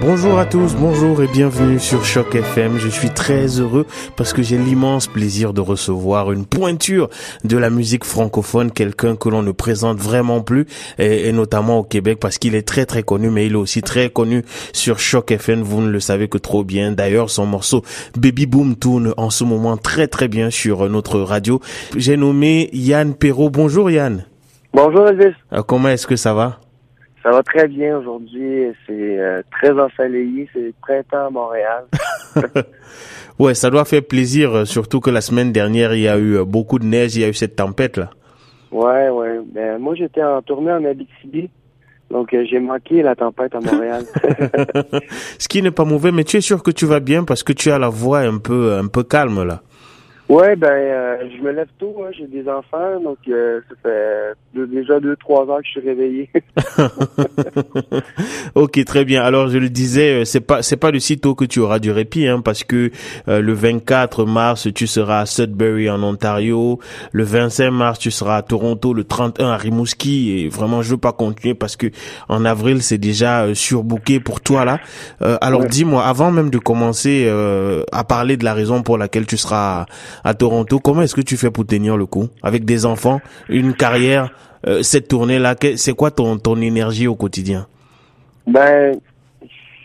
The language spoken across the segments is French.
Bonjour à tous, bonjour et bienvenue sur Choc FM. Je suis très heureux parce que j'ai l'immense plaisir de recevoir une pointure de la musique francophone, quelqu'un que l'on ne présente vraiment plus, et, notamment au Québec parce qu'il est très très connu, mais il est aussi très connu sur Choc FM. Vous ne le savez que trop bien. D'ailleurs, son morceau Baby Boom tourne en ce moment très très bien sur notre radio. J'ai nommé Yann Perrault. Bonjour Yann. Bonjour Elvis. Euh, comment est-ce que ça va? Ça va très bien aujourd'hui. C'est euh, très ensoleillé. C'est le printemps à Montréal. ouais, ça doit faire plaisir, euh, surtout que la semaine dernière, il y a eu euh, beaucoup de neige, il y a eu cette tempête-là. Ouais, ouais. Ben, moi, j'étais en tournée en Abitibi. Donc, j'ai manqué la tempête à Montréal. Ce qui n'est pas mauvais, mais tu es sûr que tu vas bien parce que tu as la voix un peu, un peu calme, là. Ouais, ben, euh, je me lève tôt, hein, j'ai des enfants, donc euh, ça fait déjà deux, trois heures que je suis réveillé. ok, très bien. Alors, je le disais, euh, c'est pas c'est pas le sitôt que tu auras du répit, hein, parce que le 24 mars, tu seras à Sudbury en Ontario, le 25 mars, tu seras à Toronto, le 31 à Rimouski, et vraiment, je veux pas continuer parce que en avril, c'est déjà surbooké pour toi là. alors, dis-moi, avant même de commencer à parler de la raison pour laquelle tu seras à Toronto. Comment est-ce que tu fais pour tenir le coup avec des enfants, une carrière, euh, cette tournée-là? C'est quoi ton, ton énergie au quotidien? Ben,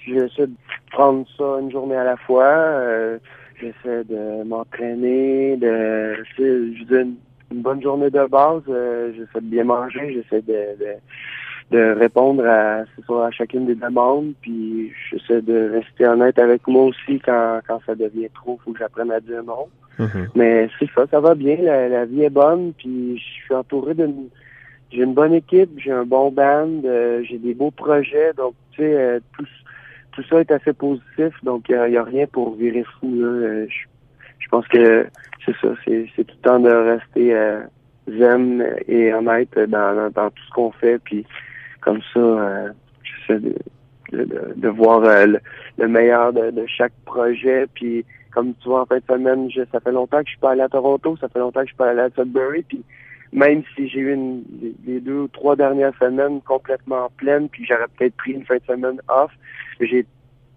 j'essaie de prendre ça une journée à la fois. Euh, j'essaie de m'entraîner, de, je une, bonne journée de base. Euh, j'essaie de bien manger, j'essaie de répondre à, à chacune des demandes, puis j'essaie de rester honnête avec moi aussi quand, quand ça devient trop, faut que j'apprenne à dire non. Mhm. Mais c'est ça, ça va bien, la, vie est bonne, puis je suis entouré d'une j'ai une bonne équipe, j'ai un bon band, euh, j'ai des beaux projets, donc tu sais, euh, tout, tout ça est assez positif, donc il n'y a, rien pour virer fou. Là. Euh, je, pense que c'est ça, c'est, c'est tout le temps de rester zen et honnête dans, dans tout ce qu'on fait, puis comme ça, euh, j'essaie de, de, de, voir euh, le, meilleur de, de, chaque projet. Puis comme tu vois, en fin de semaine, je, ça fait longtemps que je suis pas allé à Toronto, ça fait longtemps que je suis pas allé à Sudbury. Puis même si j'ai eu une, les deux ou trois dernières semaines complètement pleines, puis j'aurais peut-être pris une fin de semaine off, j'ai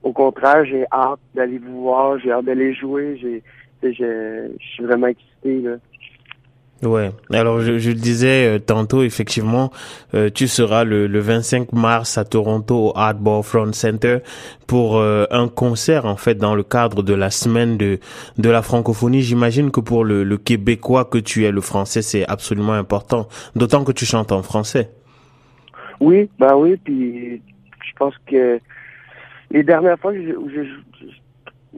au contraire, j'ai hâte d'aller vous voir, j'ai hâte d'aller jouer, j'ai je suis vraiment excité là. Ouais. Alors je, je le disais euh, tantôt, effectivement, euh, tu seras le, le 25 mars à Toronto au Hardball Front Center pour euh, un concert en fait dans le cadre de la semaine de de la francophonie. J'imagine que pour le, le québécois que tu es, le français c'est absolument important, d'autant que tu chantes en français. Oui, bah oui, puis je pense que les dernières fois que je, je,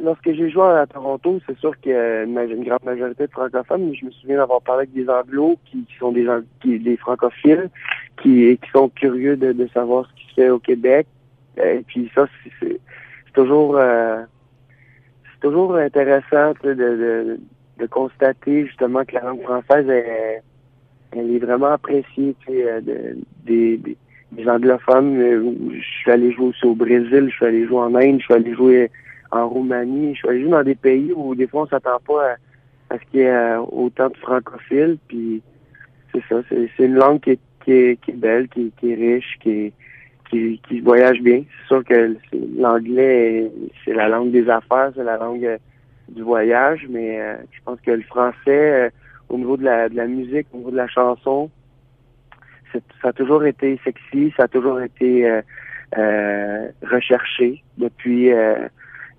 lorsque j'ai joué à Toronto, c'est sûr qu'il y a une, grande majorité de francophones, mais je me souviens d'avoir parlé avec des anglos qui, sont des, qui, des francophiles, qui, qui sont curieux de, savoir ce qui se fait au Québec. Et puis ça, c'est toujours euh, c'est toujours intéressant de, constater justement que la langue française est, elle est vraiment appréciée euh, des, des, des anglophones. Je suis allé jouer aussi au Brésil, je suis allé jouer en Inde, je suis allé jouer en Roumanie. Je suis allé dans des pays où des fois on s'attend pas à, ce qu'il y ait euh, autant de francophiles. Puis c'est ça, c'est, une langue qui est, qui qui est belle, qui, est riche, qui qui, qui voyage bien. C'est sûr que l'anglais, c'est la langue des affaires, c'est la langue euh, du voyage, mais euh, je pense que le français, au niveau de la, de la musique, au niveau de la chanson, ça a toujours été sexy, ça a toujours été recherché depuis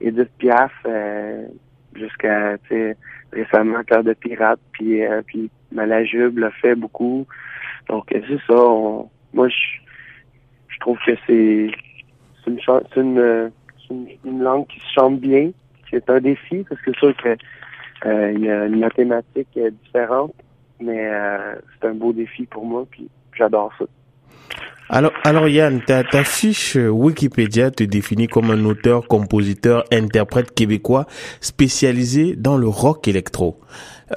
Edith Piaf euh, jusqu'à récemment Cœur de pirate, puis euh, puis Malajube l'a fait beaucoup. Donc euh, c'est ça. moi je je trouve que c'est c'est une, une, une, une, langue qui se chante bien. C'est un défi parce que c'est sûr que euh, il y a une mathématique différente, mais c'est un beau défi pour moi, puis j'adore ça. Alors, alors Yann, ta, ta fiche Wikipédia te définit comme un auteur, compositeur, interprète québécois spécialisé dans le rock électro.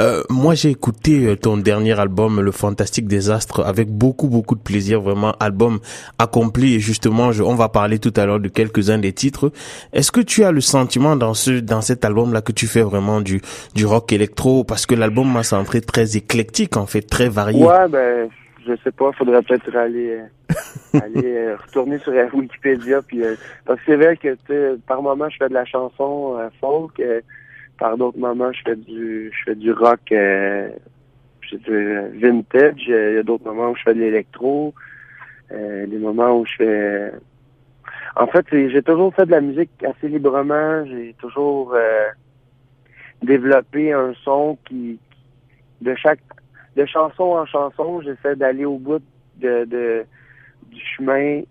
Euh, moi, j'ai écouté euh, ton dernier album, Le Fantastique Désastre, avec beaucoup, beaucoup de plaisir. Vraiment, album accompli. Et justement, je, on va parler tout à l'heure de quelques-uns des titres. Est-ce que tu as le sentiment dans ce, dans cet album-là que tu fais vraiment du, du rock électro? Parce que l'album m'a centré très éclectique, en fait, très varié. Ouais, ben, je sais pas, faudrait peut-être aller, euh, aller retourner sur Wikipédia. Puis, parce que c'est vrai que, par moment, je fais de la chanson folk par d'autres moments, je fais du je fais du rock euh, vintage. Il y a d'autres moments où je fais de l'électro. Euh, des moments où je fais en fait, j'ai toujours fait de la musique assez librement. J'ai toujours euh, développé un son qui, de chaque, de chanson en chanson, j'essaie d'aller au bout de, de, du chemin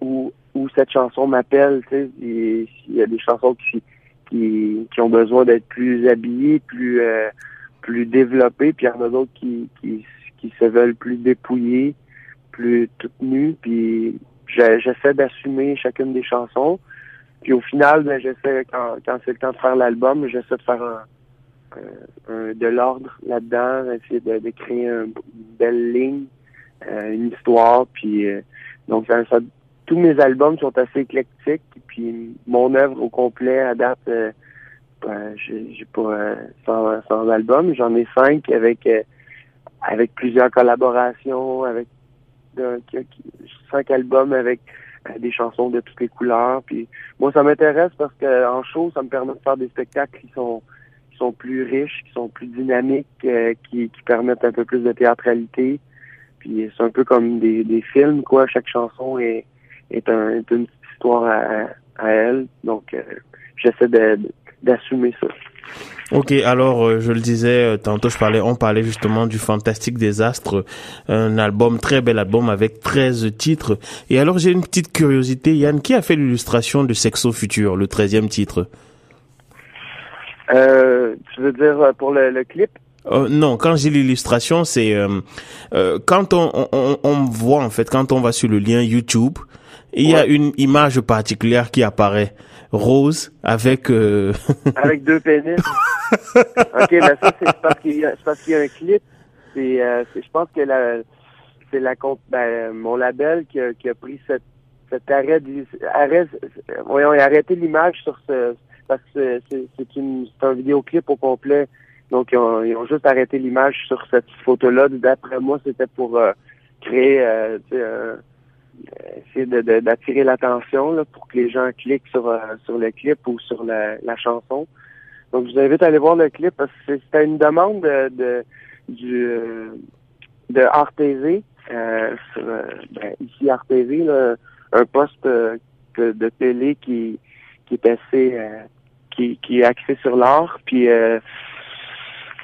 où, où cette chanson m'appelle. Tu sais, il y a des chansons qui, qui, qui ont besoin d'être plus habillés, plus euh, plus développés, puis il y en a d'autres qui, qui, qui se veulent plus dépouillés, plus toutes nues, puis j'essaie d'assumer chacune des chansons. Puis au final, ben, j'essaie, quand, quand c'est le temps de faire l'album, j'essaie de faire un, un, de l'ordre là-dedans, essayer de, créer une belle ligne, euh, une histoire, puis euh, donc ça, tous mes albums sont assez éclectiques. Puis mon œuvre au complet à date, euh, ben, j'ai pas 100, euh, albums, j'en ai cinq avec euh, avec plusieurs collaborations, avec cinq albums avec des chansons de toutes les couleurs. Puis moi, ça m'intéresse parce que en show, ça me permet de faire des spectacles qui sont sont plus riches, qui sont plus dynamiques, qui, qui permettent un peu plus de théâtralité. Puis c'est un peu comme des, films, quoi. Chaque chanson est est, un, est une petite histoire à, elle. Donc, euh, j'essaie d'assumer ça. Ok, alors euh, je le disais euh, tantôt, je parlais, on parlait justement du Fantastique Désastre, un album très bel album avec 13 titres. Et alors j'ai une petite curiosité, Yann, qui a fait l'illustration de Sexo Futur, le 13e titre? Euh, Tu veux dire pour le, le clip? Non, quand j'ai l'illustration, c'est quand on, on, on voit en fait, quand on va sur le lien YouTube, il y a une image particulière qui apparaît. Rose avec... Euh... avec deux pénis. ok, mais ça, c'est parce qu'il y, a, parce qu'il y a un clip. C'est, euh, je pense que la, c'est la ben, mon label qui a, qui a pris cette, cet arrêt, arrêt voyons, il a arrêté l'image sur ce, parce que c'est, une, un vidéoclip au complet. Donc, ils ont, ils ont juste arrêté l'image sur cette photo-là. D'après moi, c'était pour euh, créer, euh, essayer d'attirer l'attention pour que les gens cliquent sur, euh, sur le clip ou sur la, la, chanson. Donc, je vous invite à aller voir le clip parce que c'était une demande de, de du euh, de RTV, euh, euh, ben, ici RTV, là, un poste de, de, télé qui, qui est assez qui, qui est axé sur l'art. Puis en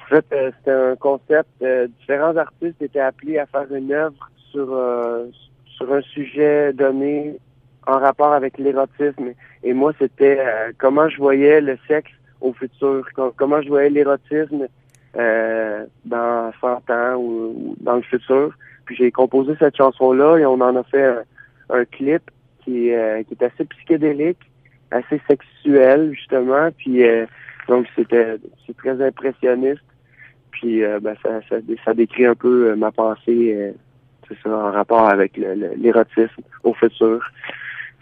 fait, c'était un concept. différents artistes étaient appelés à faire une œuvre sur sur un sujet donné en rapport avec l'érotisme. Et moi, c'était euh, comment je voyais le sexe au futur, comment je voyais l'érotisme euh, dans 100 ans ou, dans le futur. Puis j'ai composé cette chanson-là et on en a fait un, clip qui, euh, qui est assez psychédélique, assez sexuel justement. Puis donc c'était c'est très impressionniste. Puis ben, ça, ça, ça décrit un peu ma pensée c'est ça, en rapport avec l'érotisme au futur.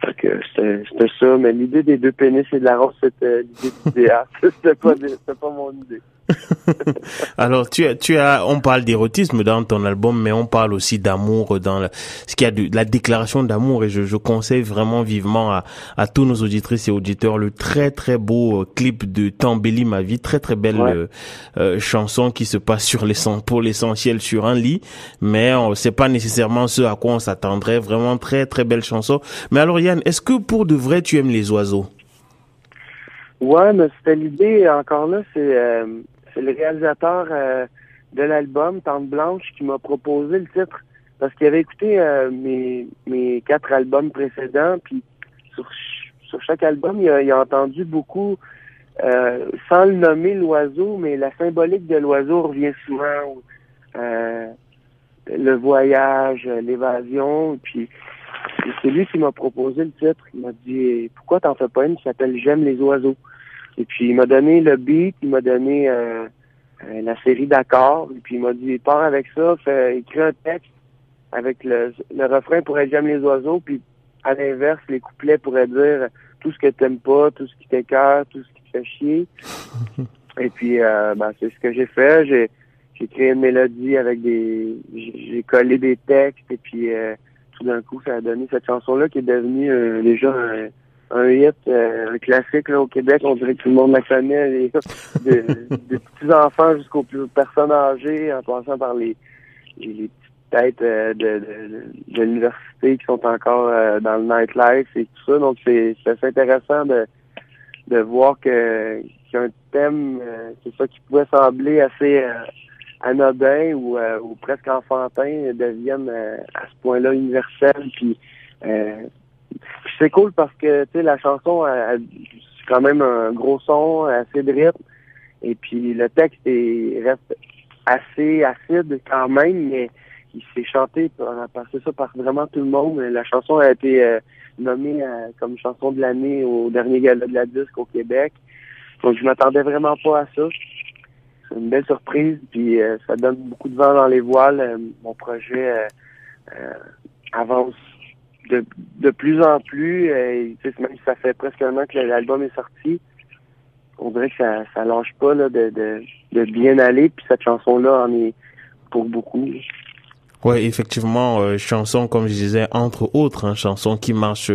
Fait que c'était ça, mais l'idée des deux pénis et de la rose, c'était l'idée idéale. c'était pas, pas mon idée. Alors, tu as, tu as, on parle d'érotisme dans ton album, mais on parle aussi d'amour dans ce qu'il y a de, la déclaration d'amour et je, je, conseille vraiment vivement à, à tous nos auditrices et auditeurs le très très beau euh, clip de Tambéli ma vie, très très belle euh, euh, chanson qui se passe sur les pour l'essentiel sur un lit, mais c'est pas nécessairement ce à quoi on s'attendrait. Vraiment très très belle chanson. Mais alors Yann, est-ce que pour de vrai tu aimes les oiseaux? Ouais, mais c'était l'idée, encore là, c'est c'est le réalisateur euh, de l'album, Tante Blanche, qui m'a proposé le titre parce qu'il avait écouté euh, mes, mes quatre albums précédents, puis sur, sur chaque album, il a, entendu beaucoup, euh, sans le nommer l'oiseau, mais la symbolique de l'oiseau revient souvent. le voyage, l'évasion, puis c'est lui qui m'a proposé le titre. Il m'a dit pourquoi t'en fais pas une qui s'appelle J'aime les oiseaux. Et puis il m'a donné le beat, il m'a donné euh, euh, la série d'accords. Et puis il m'a dit, pars avec ça, fais, écris un texte avec le, le refrain pourrait J'aime les oiseaux, puis à l'inverse, les couplets pourraient dire tout ce que t'aimes pas, tout ce qui t'écœure, tout ce qui te fait chier. Et puis, euh, ben, c'est ce que j'ai fait. J'ai, j'ai créé une mélodie avec des... J'ai collé des textes, et puis euh, tout d'un coup, ça a donné cette chanson-là qui est devenue euh, déjà un, un hit, euh, un classique là, au Québec. On dirait que tout le monde la connaît, les, de, des petits-enfants jusqu'aux plus personnes âgées, en passant par les, les, les petites têtes euh, de, de, de l'université qui sont encore euh, dans le nightlife et tout ça. Donc, c'est assez intéressant de, de voir que qu'il y a un thème, euh, c'est ça qui pouvait sembler assez anodin ou, ou presque enfantin devienne à ce point-là universel. Puis, c'est cool parce que tu sais la chanson c'est quand même un gros son, assez de rythme. Et puis le texte est, reste assez acide quand même, mais il s'est chanté par, par ça par vraiment tout le monde. La chanson a été euh, nommée euh, comme chanson de l'année au dernier gala de la disque au Québec. Donc je m'attendais vraiment pas à ça. C'est une belle surprise, puis euh, ça donne beaucoup de vent dans les voiles. mon projet avance de, de plus en plus. même si ça fait presque un an que l'album est sorti, on dirait que ça, ça lâche pas là, de, de, de bien aller. Puis cette chanson-là en est pour beaucoup. Ouais, effectivement, euh, chanson comme je disais entre autres, hein, chanson qui marche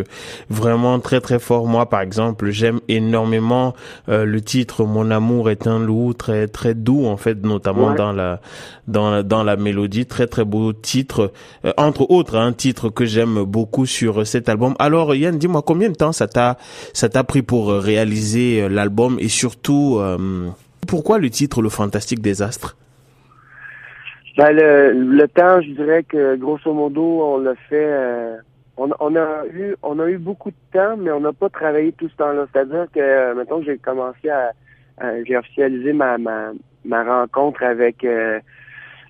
vraiment très très fort. Moi, par exemple, j'aime énormément euh, le titre "Mon amour est un loup", très très doux en fait, notamment dans la dans la, dans la mélodie, très très beau titre. Euh, entre autres, un titre que j'aime beaucoup sur cet album. Alors Yann, dis-moi combien de temps ça t'a ça t'a pris pour réaliser l'album et surtout pourquoi le titre "Le Fantastique Désastre" Ben, le, le temps, je dirais que grosso modo, on l'a fait. Euh, on, on, a eu, on a eu beaucoup de temps, mais on n'a pas travaillé tout ce temps-là. C'est-à-dire que, euh, maintenant j'ai commencé à, j'ai officialisé ma, ma, ma rencontre avec euh,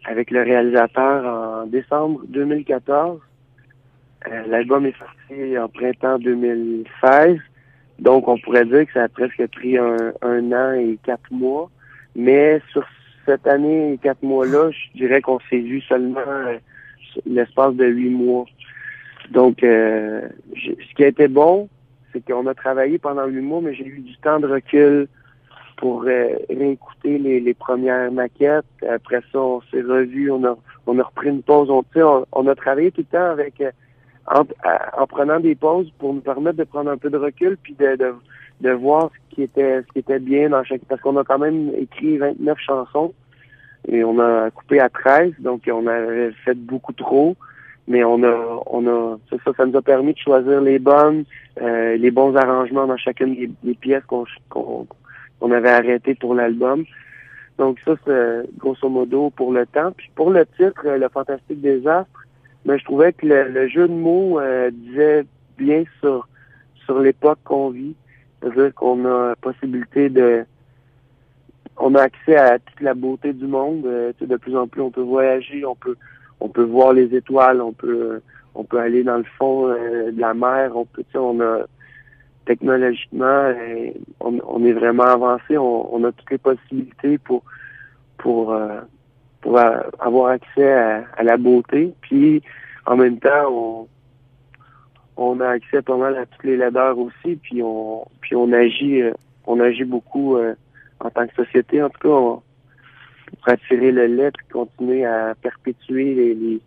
avec le réalisateur en décembre 2014. L'album est sorti en printemps 2016. Donc, on pourrait dire que ça a presque pris un, un an et quatre mois. Mais sur cette année, quatre mois-là, je dirais qu'on s'est vu seulement euh, l'espace de huit mois. Donc, euh, ce qui a été bon, c'est qu'on a travaillé pendant huit mois, mais j'ai eu du temps de recul pour euh, réécouter les, premières maquettes. Après ça, on s'est revu, on a, on a repris une pause. On, on, on a travaillé tout le temps avec en, en, prenant des pauses pour nous permettre de prendre un peu de recul puis de, de voir ce qui était ce qui était bien dans chaque parce qu'on a quand même écrit 29 chansons et on a coupé à 13 donc on avait fait beaucoup trop mais on a on a ça ça, nous a permis de choisir les bonnes euh, les bons arrangements dans chacune des, pièces qu'on qu'on avait arrêtées pour l'album. Donc ça c'est grosso modo pour le temps. Puis pour le titre le fantastique désastre mais je trouvais que le, jeu de mots euh, disait bien sur sur l'époque qu'on vit c'est-à-dire qu'on a possibilité de on a accès à toute la beauté du monde. Euh, de plus en plus, on peut voyager, on peut on peut voir les étoiles, on peut on peut aller dans le fond euh, de la mer, on peut on a technologiquement euh, on, est vraiment avancé, on, a toutes les possibilités pour pour pour avoir accès à, à, la beauté. Puis en même temps, on on a accès pas mal à toutes les laideurs aussi, puis on puis on agit euh, on agit beaucoup euh, en tant que société, en tout cas, pour attirer le lait continuer à perpétuer les,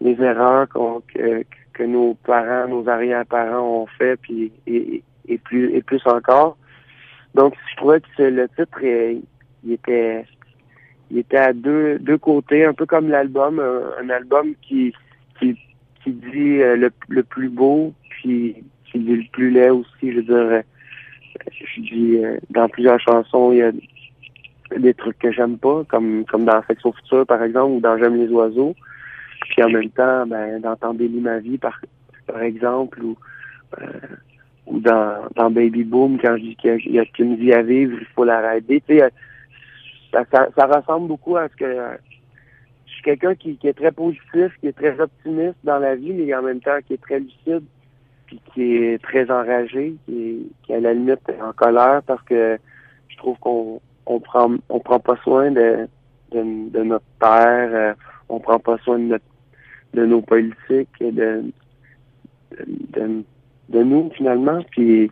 les, erreurs que, que nos parents, nos arrière-parents ont fait, puis et, et, plus et plus encore. Donc, je trouvais que le titre, euh, il était il était à deux deux côtés, un peu comme l'album, un, un album qui qui qui dit euh, le, le, plus beau, puis qui dit le plus laid aussi. Je veux dire, euh, je dis euh, dans plusieurs chansons, il y a des trucs que j'aime pas, comme comme dans Section Future, par exemple, ou dans J'aime les oiseaux. Puis en même temps, ben, dans T'embellis ma vie, par, par exemple, ou ou dans, dans Baby Boom, quand je dis qu'il y a, qu'une vie à vivre, il faut la raider. Tu ça, ça, ressemble beaucoup à ce que quelqu'un qui, est très positif, qui est très optimiste dans la vie, mais en même temps qui est très lucide, puis qui est très enragé, qui est, qui à la limite en colère parce que je trouve qu'on on prend on prend pas soin de de, notre terre, euh, on prend pas soin de notre de nos politiques de de, de nous finalement. Puis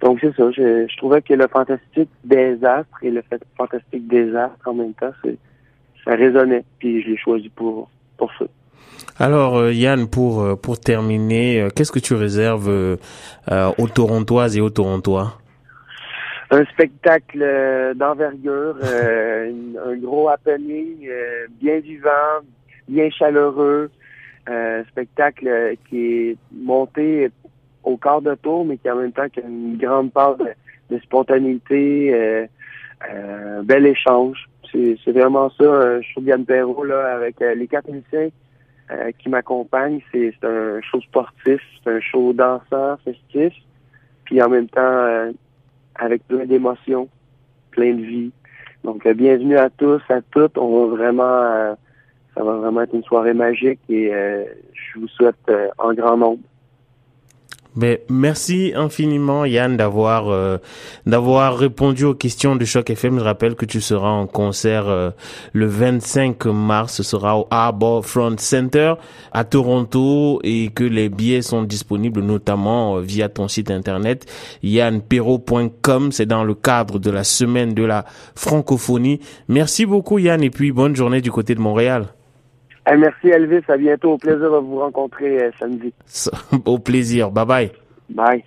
donc c'est ça. Je, je, trouvais que le fantastique désastre et le fantastique désastre en même temps, c'est ça résonnait. Puis je l'ai choisi pour pour ça. Alors euh, Yann, pour euh, pour terminer, euh, qu'est-ce que tu réserves aux Torontoises et aux Torontois? Un spectacle d'envergure, un gros happening, bien vivant, bien chaleureux, un spectacle qui est monté au quart de tour, mais qui en même temps a une grande part de, spontanéité, un bel échange. C'est vraiment ça, un show de Yann Perrault là, avec les quatre musiciens euh, qui m'accompagne. C'est un show sportif, c'est un show dansant, festif, puis en même temps euh, avec plein d'émotions, plein de vie. Donc euh, bienvenue à tous, à toutes. On va vraiment, ça va vraiment être une soirée magique et je vous souhaite en grand nombre. Ben, merci infiniment Yann d'avoir euh, d'avoir répondu aux questions de Choc FM. Je rappelle que tu seras en concert euh, le 25 mars. Ce sera au Harbour Front Center à Toronto et que les billets sont disponibles notamment euh, via ton site internet yannperro.com. C'est dans le cadre de la semaine de la francophonie. Merci beaucoup Yann et puis bonne journée du côté de Montréal merci Elvis, à bientôt. Au plaisir de vous rencontrer euh, samedi. Au plaisir. Bye bye. Bye.